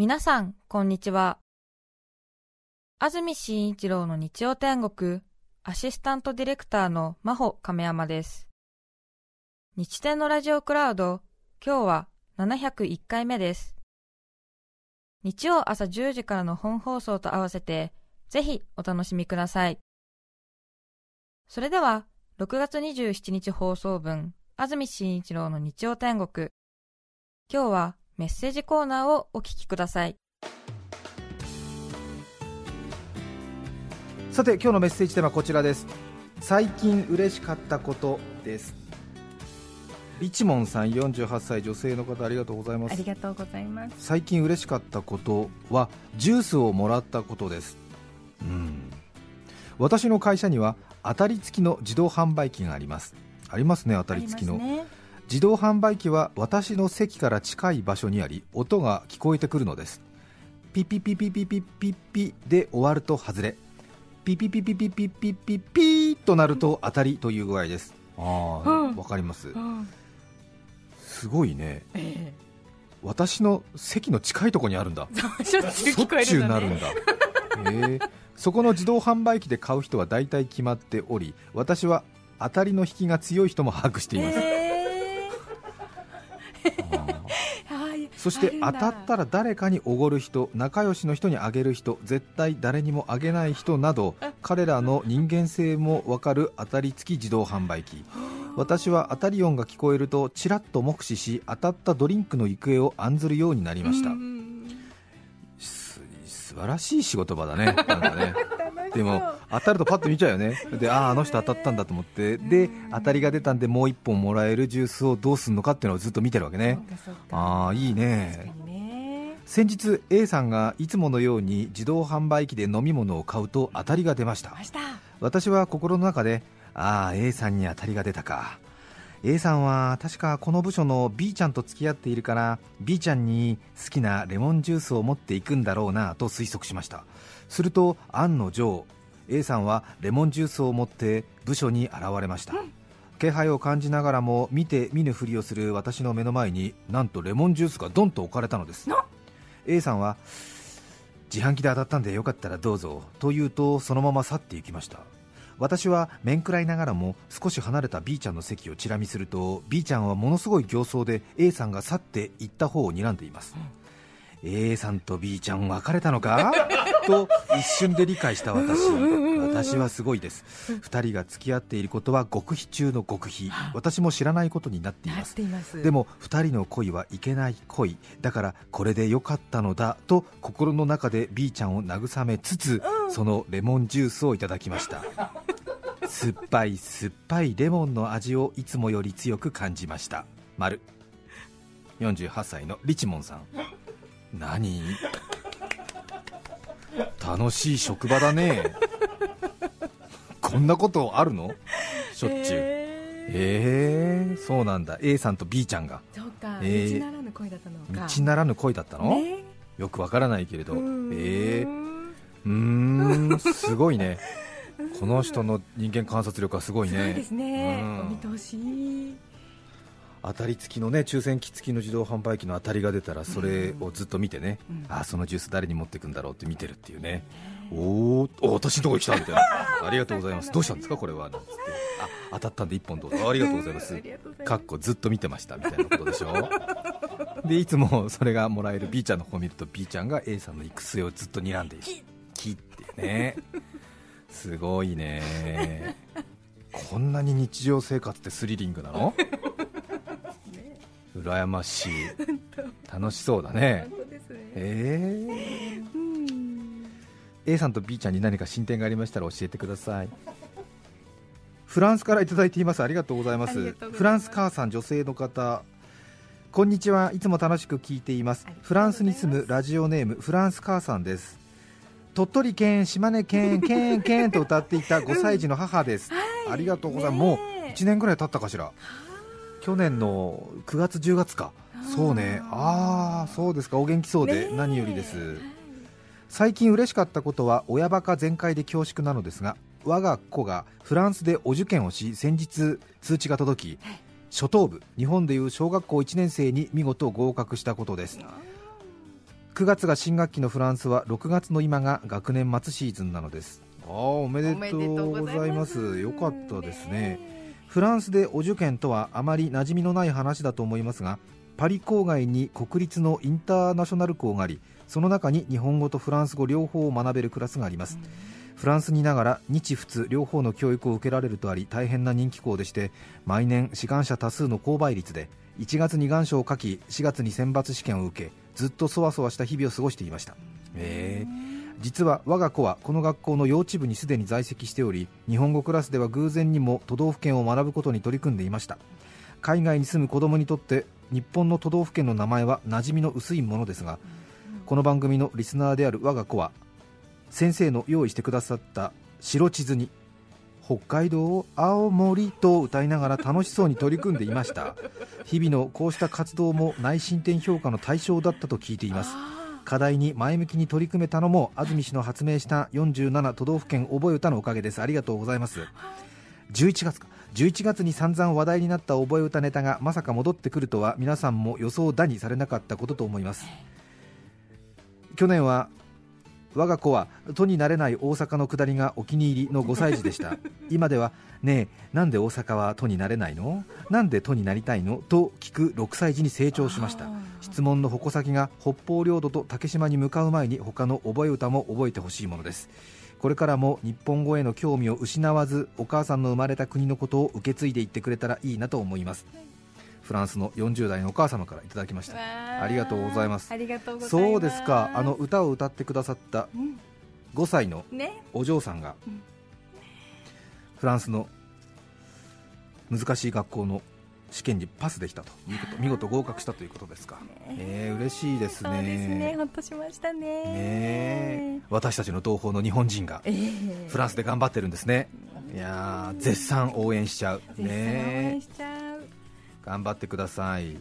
皆さん、こんにちは。安住紳一郎の日曜天国、アシスタントディレクターの真帆亀山です。日天のラジオクラウド、今日は701回目です。日曜朝10時からの本放送と合わせて、ぜひお楽しみください。それでは、6月27日放送分、安住紳一郎の日曜天国。今日はメッセージコーナーをお聞きください。さて今日のメッセージテーマはこちらです。最近嬉しかったことです。リチモンさん48歳女性の方ありがとうございます。ありがとうございます。最近嬉しかったことはジュースをもらったことです。うん。私の会社には当たり付きの自動販売機があります。ありますね当たり付きの、ね自動販売機は私の席から近い場所にあり音が聞こえてくるのですピピピピピピピピで終わると外れピピピピピピピピピーとなると当たりという具合ですああうんわかりますうんすごいねえ私の席の近いところにあるんだしょっちゅう聞こえるね。なるんだへえそこの自動販売機で買う人は大体決まっており私は当たりの引きが強い人も把握しています、えー そして当たったら誰かにおごる人仲良しの人にあげる人絶対誰にもあげない人など彼らの人間性もわかる当たり付き自動販売機。私は当たり音が聞こえるとちらっと目視し当たったドリンクの行方を案ずるようになりました、素晴らしい仕事場だね。なんかねでも当たるとパッと見ちゃうよね。であああの人当たったんだと思って。で当たりが出たんでもう1本もらえるジュースをどうするのかっていうのをずっと見てるわけね。ああいい確ね。先日 A さんがいつものように自動販売機で飲み物を買うと当たりが出ました。ました。私は心の中でああ A さんに当たりが出たか A さんは確かこの部署の B ちゃんと付き合っているから B ちゃんに好きなレモンジュースを持っていくんだろうなと推測しました。すると案の定 A さんはレモンジュースを持って部署に現れました、気配を感じながらも見て見ぬふりをする私の目の前になんとレモンジュースがドンと置かれたのです。A さんは自販機で当たったんでよかったらどうぞと言うとそのまま去っていきました私は面食らいながらも少し離れた B ちゃんの席をチラ見すると B ちゃんはものすごい形相で A さんが去って行った方を睨んでいます、A さんと B ちゃん別れたのか？と一瞬で理解した私私はすごいです。2人が付き合っていることは極秘中の極秘。私も知らないことになっています。でも2人の恋はいけない恋。だからこれでよかったのだ。と心の中で B ちゃんを慰めつつ、そのレモンジュースをいただきました。酸っぱい酸っぱいレモンの味をいつもより強く感じました。丸。48歳のリチモンさん何？楽しい職場だね。こんなことあるの？しょっちゅう、ええー、そうなんだ。A さんと B ちゃんが。ーそうか。えー。道ならぬ恋だったのか。道ならぬ恋だったの、ね。よくわからないけれど。うん。えー、うーん。すごいね。この人の人間観察力はすごいね。そうですね。うん。お見通し。当たり付きのね抽選機付きの自動販売機の当たりが出たらそれをずっと見てね、うん。あそのジュース誰に持ってくんだろうって見てるっていうね、おーお私のとこに来たみたいな。ありがとうございます。どうしたんですかこれは。なんつって。あ当たったんで1本どうぞ。ありがとうございます。かっこずっと見てましたみたいなことでしょ。でいつもそれがもらえる B ちゃんの方を見ると B ちゃんが A さんの行く末をずっと睨んでいるキってね。すごいね。こんなに日常生活ってスリリングなの？羨ましい。楽しそうだね。本当ですね。えー。うん。A さんと B ちゃんに何か進展がありましたら教えてください。フランスからいただいています。ありがとうございます。フランス母さん女性の方。こんにちは。いつも楽しく聞いています。フランスに住むラジオネームフランス母さんです。鳥取県島根県県県と歌っていた5歳児の母です、ありがとうございます、もうねえ。1年ぐらい経ったかしら去年の9月10月か。そうね。ああそうですか。お元気そうでねえ。何よりです。最近嬉しかったことは親バカ全開で恐縮なのですが我が子がフランスでお受験をし先日通知が届き初等部日本でいう小学校1年生に見事合格したことです。9月が新学期のフランスは6月の今が学年末シーズンなのです。ああおめでとうございます。よかったですねフランスでお受験とはあまり馴染みのない話だと思いますがパリ郊外に国立のインターナショナル校がありその中に日本語とフランス語両方を学べるクラスがあります、フランスにいながら日仏両方の教育を受けられるとあり大変な人気校でして毎年志願者多数の購買率で1月に願書を書き4月に選抜試験を受けずっとそわそわした日々を過ごしていました、えー。実は我が子はこの学校の幼稚部にすでに在籍しており日本語クラスでは偶然にも都道府県を学ぶことに取り組んでいました。海外に住む子供にとって日本の都道府県の名前は馴染みの薄いものですがこの番組のリスナーである我が子は先生の用意してくださった白地図に北海道を青森と歌いながら楽しそうに取り組んでいました。日々のこうした活動も内申点評価の対象だったと聞いています。課題に前向きに取り組めたのも安住氏の発明した47都道府県覚え歌のおかげです。ありがとうございます。11月か。11月に散々話題になった覚え歌ネタがまさか戻ってくるとは皆さんも予想だにされなかったことと思います。去年は我が子は都になれない大阪の下りがお気に入りの5歳児でした。今ではねえなんで大阪は都になれないの？なんで都になりたいの？と聞く6歳児に成長しました。質問の矛先が北方領土と竹島に向かう前に他の覚え歌も覚えてほしいものです。これからも日本語への興味を失わずお母さんの生まれた国のことを受け継いでいってくれたらいいなと思いますフランスの40代のお母様からいただきました。あ。りがとうございます。ありがとうございます。そうですか。あの歌を歌ってくださったうん。5歳のね。お嬢さんがうん。フランスの難しい学校の試験にパスできたということ見事合格したということですか、えー、嬉しいですね。そうですね。ほっとしましたね。ねえ。私たちの同胞の日本人がええ。フランスで頑張ってるんですね。いやー絶賛応援しちゃう。絶賛応ね援しちゃう頑張ってください。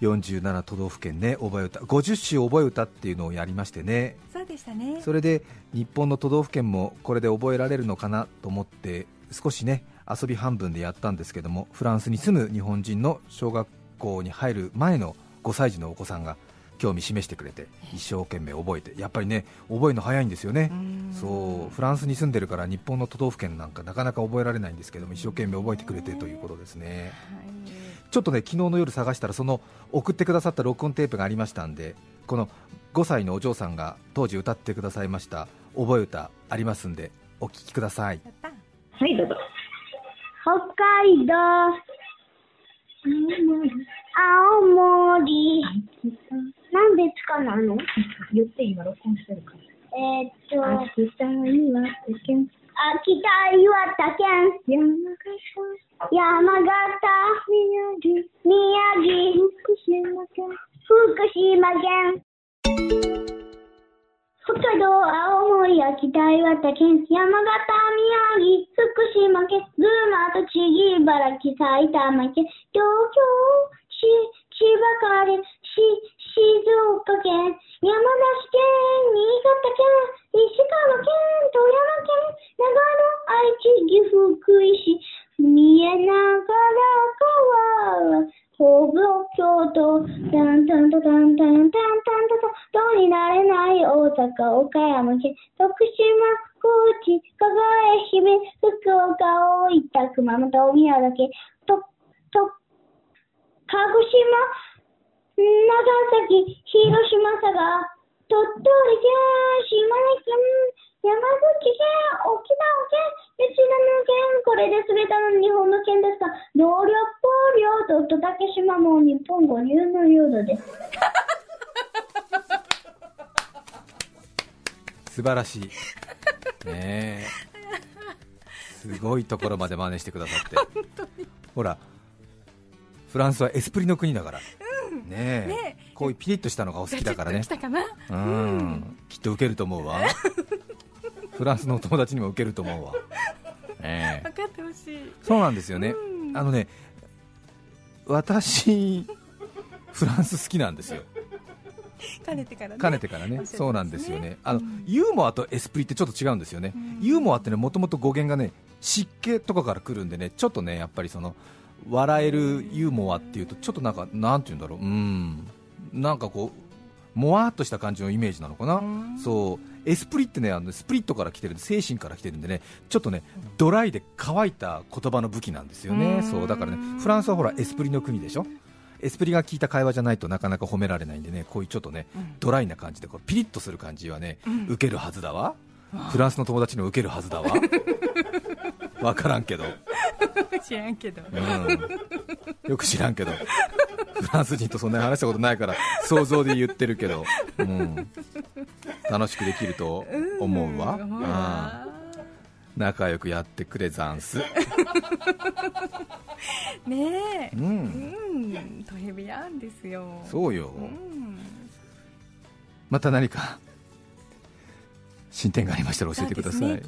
47都道府県ね覚え歌。50首覚え歌っていうのをやりましてね。そうでしたね。それで日本の都道府県もこれで覚えられるのかなと思って少しね遊び半分でやったんですけどもフランスに住む日本人の小学校に入る前の5歳児のお子さんが興味示してくれて一生懸命覚えてやっぱりね覚えるの早いんですよね。うん。そうフランスに住んでるから日本の都道府県なんかなかなか覚えられないんですけども一生懸命覚えてくれてということですね。はい。ちょっとね昨日の夜探したらその送ってくださった録音テープがありましたんでこの5歳のお嬢さんが当時歌ってくださいました覚え歌ありますんでお聴きください。はい、どうぞ。北海道、青森、なんでつかないの？言って今録音してるから。えーっと、秋田岩手県、秋田、岩手県、山形、山形、宮城、宮城、福島県、福島県。北海道、青森、秋田、岩手県、山形、宮城、福島県、群馬、栃木、茨城、埼玉県、東京、し千葉県、し静岡県、山梨県、新潟県、石川県、富山県、長野、愛知、岐阜、福井市、見えながら川、ほぼ京都、タンタンタタンタンタンタンタンタン、どうになれない大阪、岡山県、徳島、高知、香川、愛媛、福岡、大分、熊本、宮崎、と、と、鹿児島、長崎、広島、佐賀、鳥取県、島根県、山口県、沖縄県、ベトナム県、これで全ての日本の県ですが、領領法領土と竹島も日本語入の領土です。素晴らしい。ねえ。すごいところまで真似してくださって。ほらフランスはエスプリの国だから、ねえ。ねこういうピリッとしたのがお好きだからね。来たかな。うん。きっと受けると思うわ。フランスのお友達にも受けると思うわ、ねえ。分かってほしい。そうなんですよね、あのね私フランス好きなんですよ。かねてからね。かねてからね。ね。そうなんですよね。あの、うんユーモアとエスプリってちょっと違うんですよね、うん。ユーモアってねもともと語源がね湿気とかから来るんでねちょっとねやっぱりその笑えるユーモアっていうとちょっとなんかなんて言うんだろう。うん。なんかこうもわーっとした感じのイメージなのかな、うん。そう。エスプリってねあのスプリットから来てる精神から来てるんでねちょっとねドライで乾いた言葉の武器なんですよね、うん。そう。だからねフランスはほらエスプリの国でしょ。エスプリが効いた会話じゃないとなかなか褒められないんでねこういうちょっとねうん。ドライな感じでこうピリッとする感じはね、うん。受けるはずだわ。フランスの友達の受けるはずだわ わからんけど、知らんけど。うん、よく知らんけど。フランス人とそんなに話したことないから想像で言ってるけど、うん、楽しくできると思うわ、んうん。仲良くやってくれざんす、ねえ。う、うんん。トレビアンですよ。そうよ、うん。また何か進展がありましたら教えてください、ねね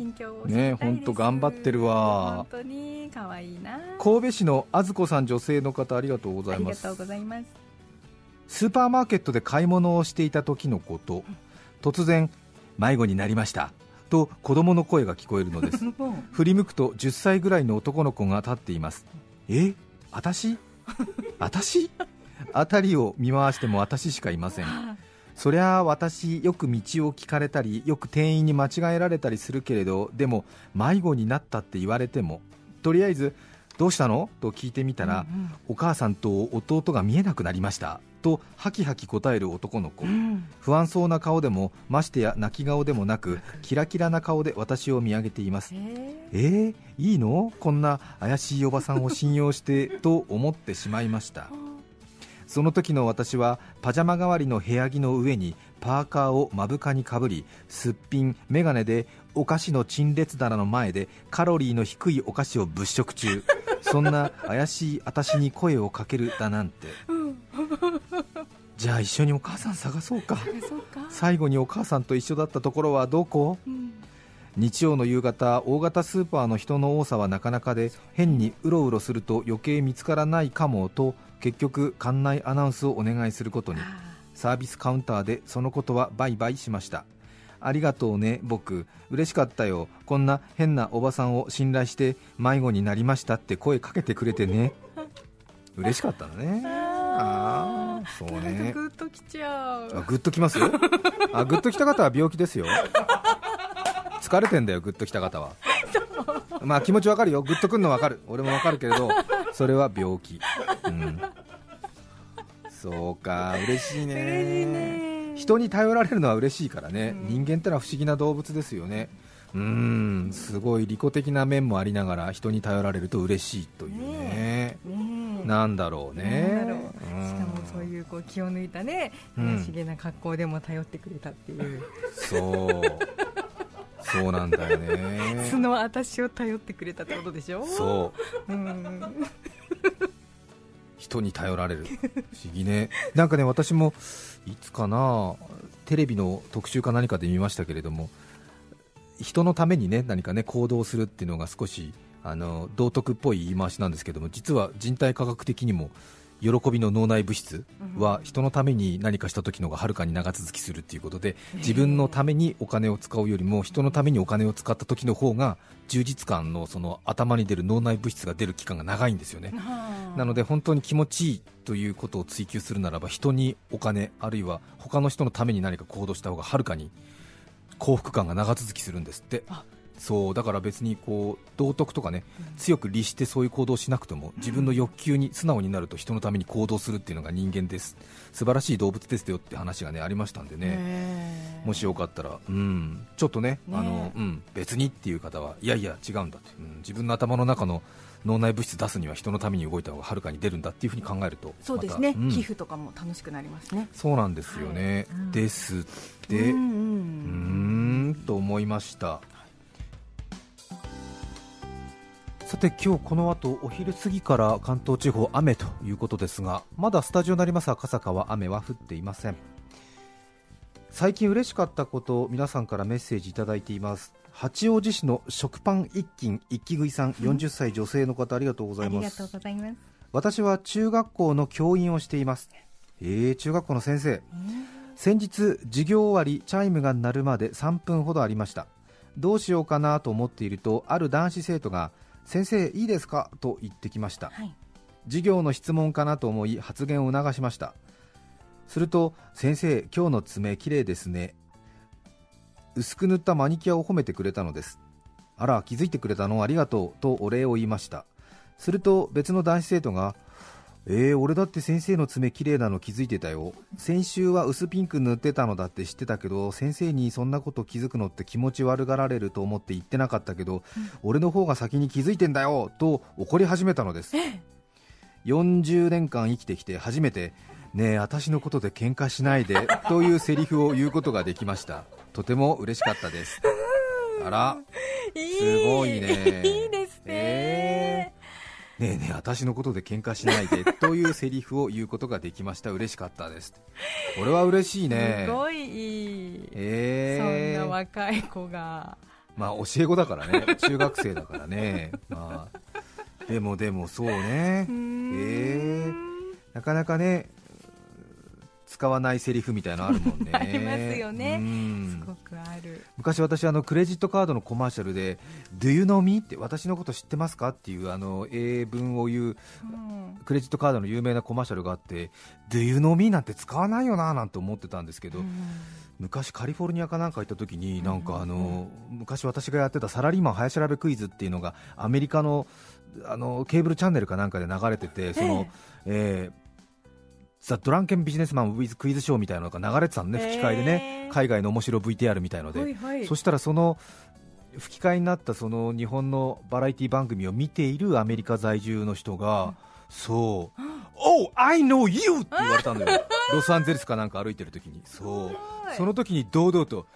ですほんと頑張ってるわ。本当に可愛いな神戸市のあずこさん女性の方ありがとうございます。ありがとうございますスーパーマーケットで買い物をしていた時のこと。突然迷子になりました。と子供の声が聞こえるのです。振り向くと10歳ぐらいの男の子が立っています。え私？私？辺りを見回しても私しかいませんそりゃあ私よく道を聞かれたりよく店員に間違えられたりするけれどでも迷子になったって言われてもとりあえずどうしたの？と聞いてみたら、うんお母さんと弟が見えなくなりました。とハキハキ答える男の子、うん。不安そうな顔でもましてや泣き顔でもなくキラキラな顔で私を見上げています。へええー、いいの？こんな怪しいおばさんを信用してと思ってしまいました その時の私はパジャマ代わりの部屋着の上にパーカーを目深にかぶりすっぴん眼鏡でお菓子の陳列棚の前でカロリーの低いお菓子を物色中。そんな怪しい私に声をかけるだなんて。じゃあ一緒にお母さん探そうか。そうか。最後にお母さんと一緒だったところはどこ？うん日曜の夕方大型スーパーの人の多さはなかなかで変にうろうろすると余計見つからないかもと結局館内アナウンスをお願いすることに。サービスカウンターでそのことはバイバイしました。ありがとうね。僕嬉しかったよ。こんな変なおばさんを信頼して迷子になりましたって声かけてくれてね。嬉しかったのね。ああそうね。グッときちゃう。あグッときますあグッときた方は病気ですよ疲れてんだよグッときた方は。まあ気持ちわかるよ。グッとくんのわかる。俺もわかるけれどそれは病気。うん。そうか。嬉しいね。嬉しいね。人に頼られるのは嬉しいからね、うん。人間ってのは不思議な動物ですよね。うーん。すごい利己的な面もありながら人に頼られると嬉しいというね。ねえ。なんだろうね。しかもそういうこう気を抜いたねうん。怪しげな格好でも頼ってくれたっていう、そうそうなんだよね。素の私を頼ってくれたってことでしょ？そう。うん。人に頼られる。不思議ね。なんかね私もいつかなテレビの特集か何かで見ましたけれども人のためにね何かね行動するっていうのが少しあの道徳っぽい言い回しなんですけども実は人体科学的にも喜びの脳内物質は人のために何かした時のがはるかに長続きするっていうことで自分のためにお金を使うよりも人のためにお金を使った時の方が充実感のその頭に出る脳内物質が出る期間が長いんですよね。なので本当に気持ちいいということを追求するならば人にお金あるいは他の人のために何か行動した方がはるかに幸福感が長続きするんですって。あそうだから別にこう道徳とかね強く律してそういう行動をしなくても自分の欲求に素直になると人のために行動するっていうのが人間です。素晴らしい動物ですよって話がねありましたんでね。ねもしよかったら、うん、ちょっとねね。あのうん、別にっていう方はいやいや違うんだって、うん、自分の頭の中の脳内物質出すには人のために動いた方がはるかに出るんだっていうふうに考えるとそうですね、うん。寄付とかも楽しくなりますね。そうなんですよね、はい。うん。ですって、うんと思いましたさて今日この後お昼過ぎから関東地方雨ということですがまだスタジオになります赤坂は雨は降っていません。最近嬉しかったこと皆さんからメッセージいただいています。八王子市の食パン一斤一気食いさん40歳女性の方ありがとうございます。ございます。私は中学校の教員をしています。えー、中学校の先生。先日授業終わりチャイムが鳴るまで3分ほどありましたどうしようかなと思っているとある男子生徒が先生いいですか？と言ってきました。はい。授業の質問かなと思い発言を促しました。すると先生今日の爪きれいですね。薄く塗ったマニキュアを褒めてくれたのです。あら気づいてくれたの？ありがとう。とお礼を言いました。すると別の男子生徒がえー、俺だって先生の爪綺麗なの気づいてたよ。先週は薄ピンク塗ってたのだって知ってたけど先生にそんなこと気づくのって気持ち悪がられると思って言ってなかったけど、うん、俺の方が先に気づいてんだよと怒り始めたのです。40年間生きてきて初めてねえ私のことで喧嘩しないで というセリフを言うことができました。とても嬉しかったです。あら。すごいね。いいですね、えーねえねえ私のことで喧嘩しないで というセリフを言うことができました。嬉しかったです。これは嬉しいね。すごいいい、えー、そんな若い子が。まあ教え子だからね。中学生だからね。まあでもでもそうね。えー、なかなかね使わないセリフみたいなのあるもんね。ありますよね。すごくある。昔私あのクレジットカードのコマーシャルで Do you know me? って私のこと知ってますか？っていうあの英文を言う、うん、クレジットカードの有名なコマーシャルがあって Do you know me? なんて使わないよななんて思ってたんですけど、うん、昔カリフォルニアかなんか行った時になんかあの、昔私がやってたサラリーマン早調べクイズっていうのがアメリカのあのケーブルチャンネルかなんかで流れててその、えーザ・ドランケンビジネスマン・ウィズ・クイズショーみたいなのが流れてたのね、吹き替えでね、海外の面白 VTR みたいので、はいはい、そしたらその吹き替えになったその日本のバラエティ番組を見ているアメリカ在住の人が、うん、そう、Oh, I know you! って言われたのよ、ロサンゼルスかなんか歩いてる時に、そう。その時に堂々と、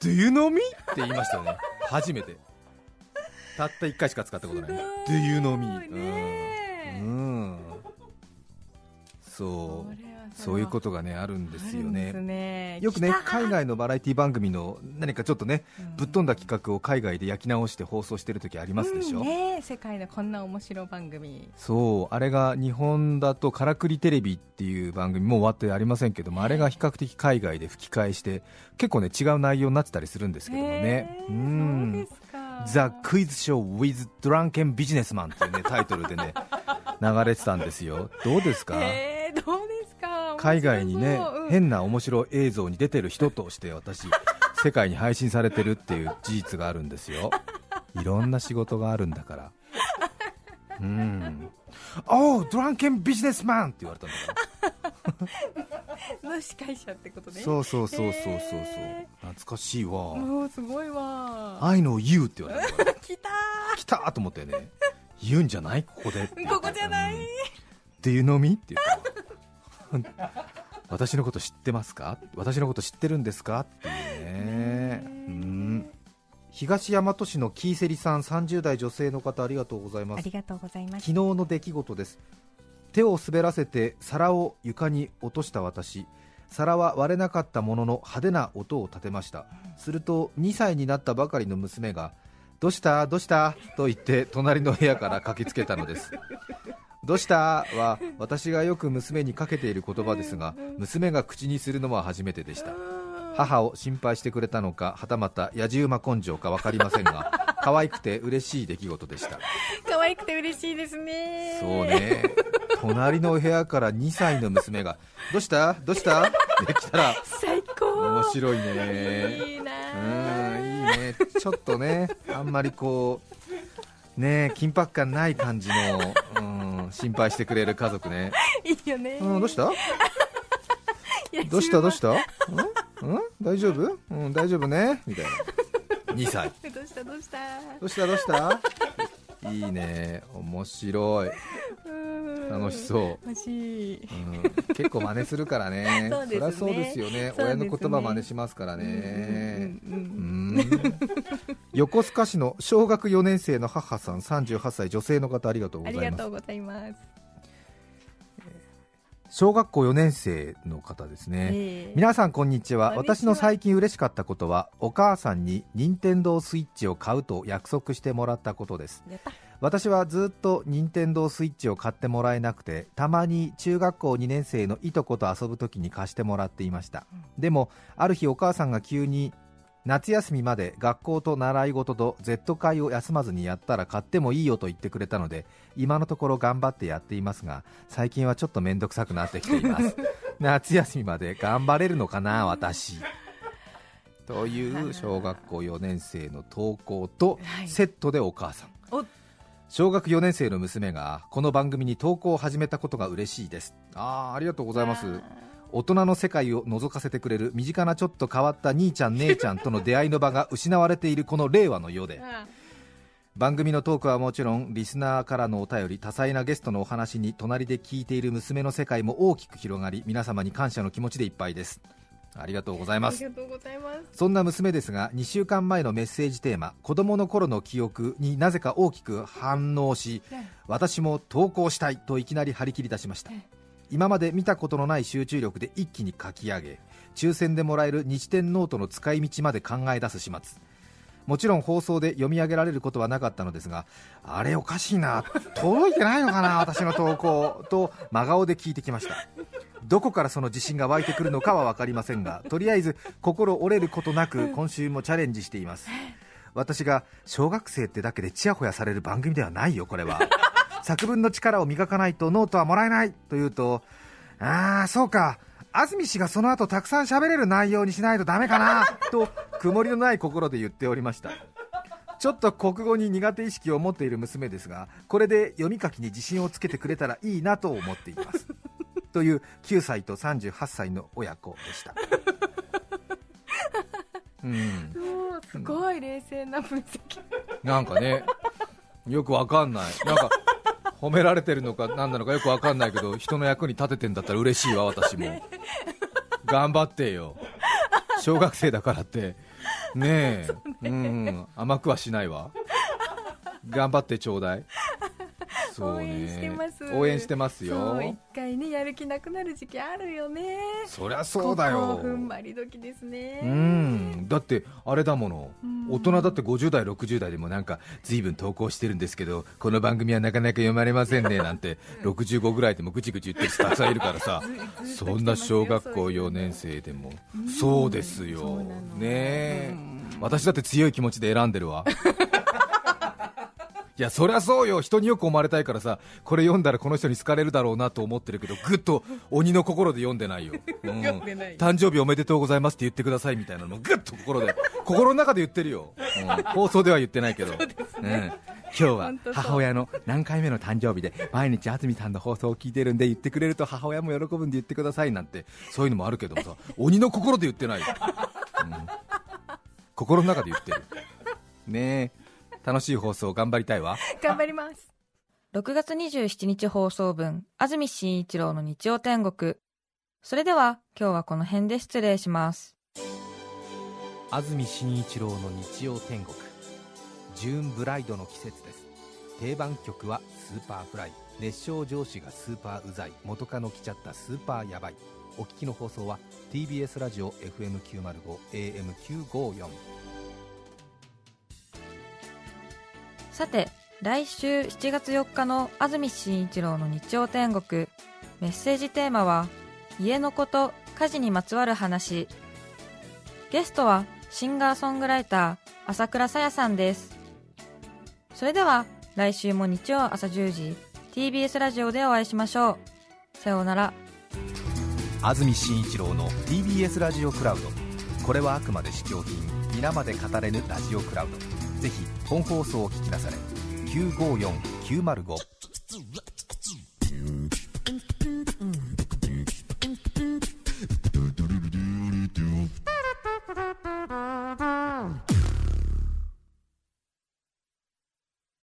Do you know me? って言いましたよね、初めて。たった1回しか使ったことない、Do you know me? うん、うんそうそういうことがねあるんですよね、ね。よくね海外のバラエティ番組の何かちょっとね、うん、ぶっ飛んだ企画を海外で焼き直して放送してる時ありますでしょ、うん、ね、世界のこんな面白番組。そうあれが日本だとからくりテレビっていう番組も終わってありませんけどもあれが比較的海外で吹き替えして結構ね違う内容になってたりするんですけどもね、うん。ザ・クイズショー with ドランケンビジネスマンっていうねタイトルでね流れてたんですよ。どうですか？海外にね、うん、変な面白映像に出てる人として私 世界に配信されてるっていう事実があるんですよ。いろんな仕事があるんだから。うん。おおドランケンビジネスマンって言われたんだからの司会者ってことね。そうそうそうそうそう。そう懐かしいわ。もうすごいわ。I know you って言われた 来た来たと思ってね。言うんじゃない？ここでここじゃない、うん、Do you know me? って言った私のこと知ってますか？私のこと知ってるんですか？っていうね。うん。東大和市のキーセリさん30代女性の方ありがとうございます。ありがとうございます。昨日の出来事です。手を滑らせて皿を床に落とした私。皿は割れなかったものの派手な音を立てました。すると2歳になったばかりの娘がどうした？どうした？と言って隣の部屋から駆けつけたのですどうした？は私がよく娘にかけている言葉ですが娘が口にするのは初めてでした。母を心配してくれたのかはたまた野じ馬根性か分かりませんが可愛くて嬉しい出来事でした。可愛くて嬉しいですね。そうね。隣の部屋から2歳の娘がどうした？どうした？って来たら最高。面白いね。いいな。うんいいね。ちょっとねあんまりこうね緊迫感ない感じの、うん、心配してくれる家族ね。いいよね、うん、どうした？どうした？どうした？うん、うん、大丈夫？うん大丈夫ね？みたいな。2歳。どうした？どうした？どうした？どうした？いいね。面白い。楽しそう、うん、結構真似するからね。そりゃそうですよね。親の言葉真似しますからね横須賀市の小学4年生の母さん38歳女性の方ありがとうございます。ありがとうございます。小学校4年生の方ですね、えー、皆さんこんにちは。私の最近嬉しかったことはお母さんに任天堂スイッチを買うと約束してもらったことです。私はずっと任天堂スイッチを買ってもらえなくてたまに中学校2年生のいとこと遊ぶ時に貸してもらっていました、うん、でもある日お母さんが急に夏休みまで学校と習い事と Z 会を休まずにやったら買ってもいいよと言ってくれたので今のところ頑張ってやっていますが最近はちょっと面倒くさくなってきています。夏休みまで頑張れるのかな私。という小学校4年生の投稿とはい。セットでお母さん。お。小学4年生の娘がこの番組に投稿を始めたことが嬉しいです。あーありがとうございます大人の世界を覗かせてくれる身近なちょっと変わった兄ちゃん姉ちゃんとの出会いの場が失われているこの令和の世で。あ番組のトークはもちろんリスナーからのお便り多彩なゲストのお話に隣で聞いている娘の世界も大きく広がり皆様に感謝の気持ちでいっぱいです。ありがとうございます。ありがとうございます。そんな娘ですが2週間前のメッセージテーマ子供の頃の記憶になぜか大きく反応し私も投稿したいといきなり張り切り出しました。え今まで見たことのない集中力で一気に書き上げ抽選でもらえる日天ノートの使い道まで考え出す始末。もちろん放送で読み上げられることはなかったのですがあれおかしいな届いてないのかな私の投稿と真顔で聞いてきました。どこからその自信が湧いてくるのかは分かりませんがとりあえず心折れることなく今週もチャレンジしています。私が小学生ってだけでちやほやされる番組ではないよこれは。作文の力を磨かないとノートはもらえないと言うとああそうか。安住氏がその後たくさん喋れる内容にしないとダメかなと曇りのない心で言っておりました。ちょっと国語に苦手意識を持っている娘ですがこれで読み書きに自信をつけてくれたらいいなと思っています。という9歳と38歳の親子でした。うん。すごい冷静な分析。なんかね、よくわかんない、なんか褒められてるのか何なのかよく分かんないけど、人の役に立ててんだったら嬉しいわ、私も。頑張ってよ、小学生だからって、ねえ、うん、甘くはしないわ。頑張ってちょうだい。そうね。応援してます。応援してますよ。一。回ねやる気なくなる時期あるよね。そりゃそうだよ。踏ん張り時ですね。うん、だってあれだもの、うん。大人だって50代、60代でもなんか随分投稿してるんですけど、この番組はなかなか読まれませんねなんて、65ぐらいでもぐちぐち言ってる人たくさんいるからさ、そんな小学校4年生でも、そうですよ、ねえ、私だって強い気持ちで選んでるわ。いやそりゃそうよ、人によく思われたいからさ、これ読んだらこの人に好かれるだろうなと思ってるけど、ぐっと鬼の心で読んでないよ、うん。読んでない。誕生日おめでとうございますって言ってくださいみたいなの、ぐっと心で、心の中で言ってるよ、うん。放送では言ってないけど、うん。今日は母親の何回目の誕生日で、毎日安住さんの放送を聞いてるんで、言ってくれると母親も喜ぶんで言ってくださいなんて、そういうのもあるけどもさ、鬼の心で言ってないよ、うん。心の中で言ってる。ねえ楽しい放送頑張りたいわ。頑張ります。6月27日放送分、安住紳一郎の日曜天国。それでは、今日はこの辺で失礼します。安住紳一郎の日曜天国。ジューンブライドの季節です。定番曲は Superfly。熱唱上司がスーパーうざい。元カノ来ちゃったスーパーやばい。お聞きの放送は TBS ラジオ FM905 AM954 さて、来週7月4日の安住紳一郎の日曜天国、メッセージテーマは、家のこと、家事にまつわる話。ゲストは、シンガーソングライター、朝倉さやさんです。それでは、来週も日曜朝10時、TBS ラジオでお会いしましょう。さようなら。安住紳一郎の TBS ラジオクラウドこれはあくまで試供品皆まで語れぬラジオクラウドぜひ本放送を聞きなされ。954905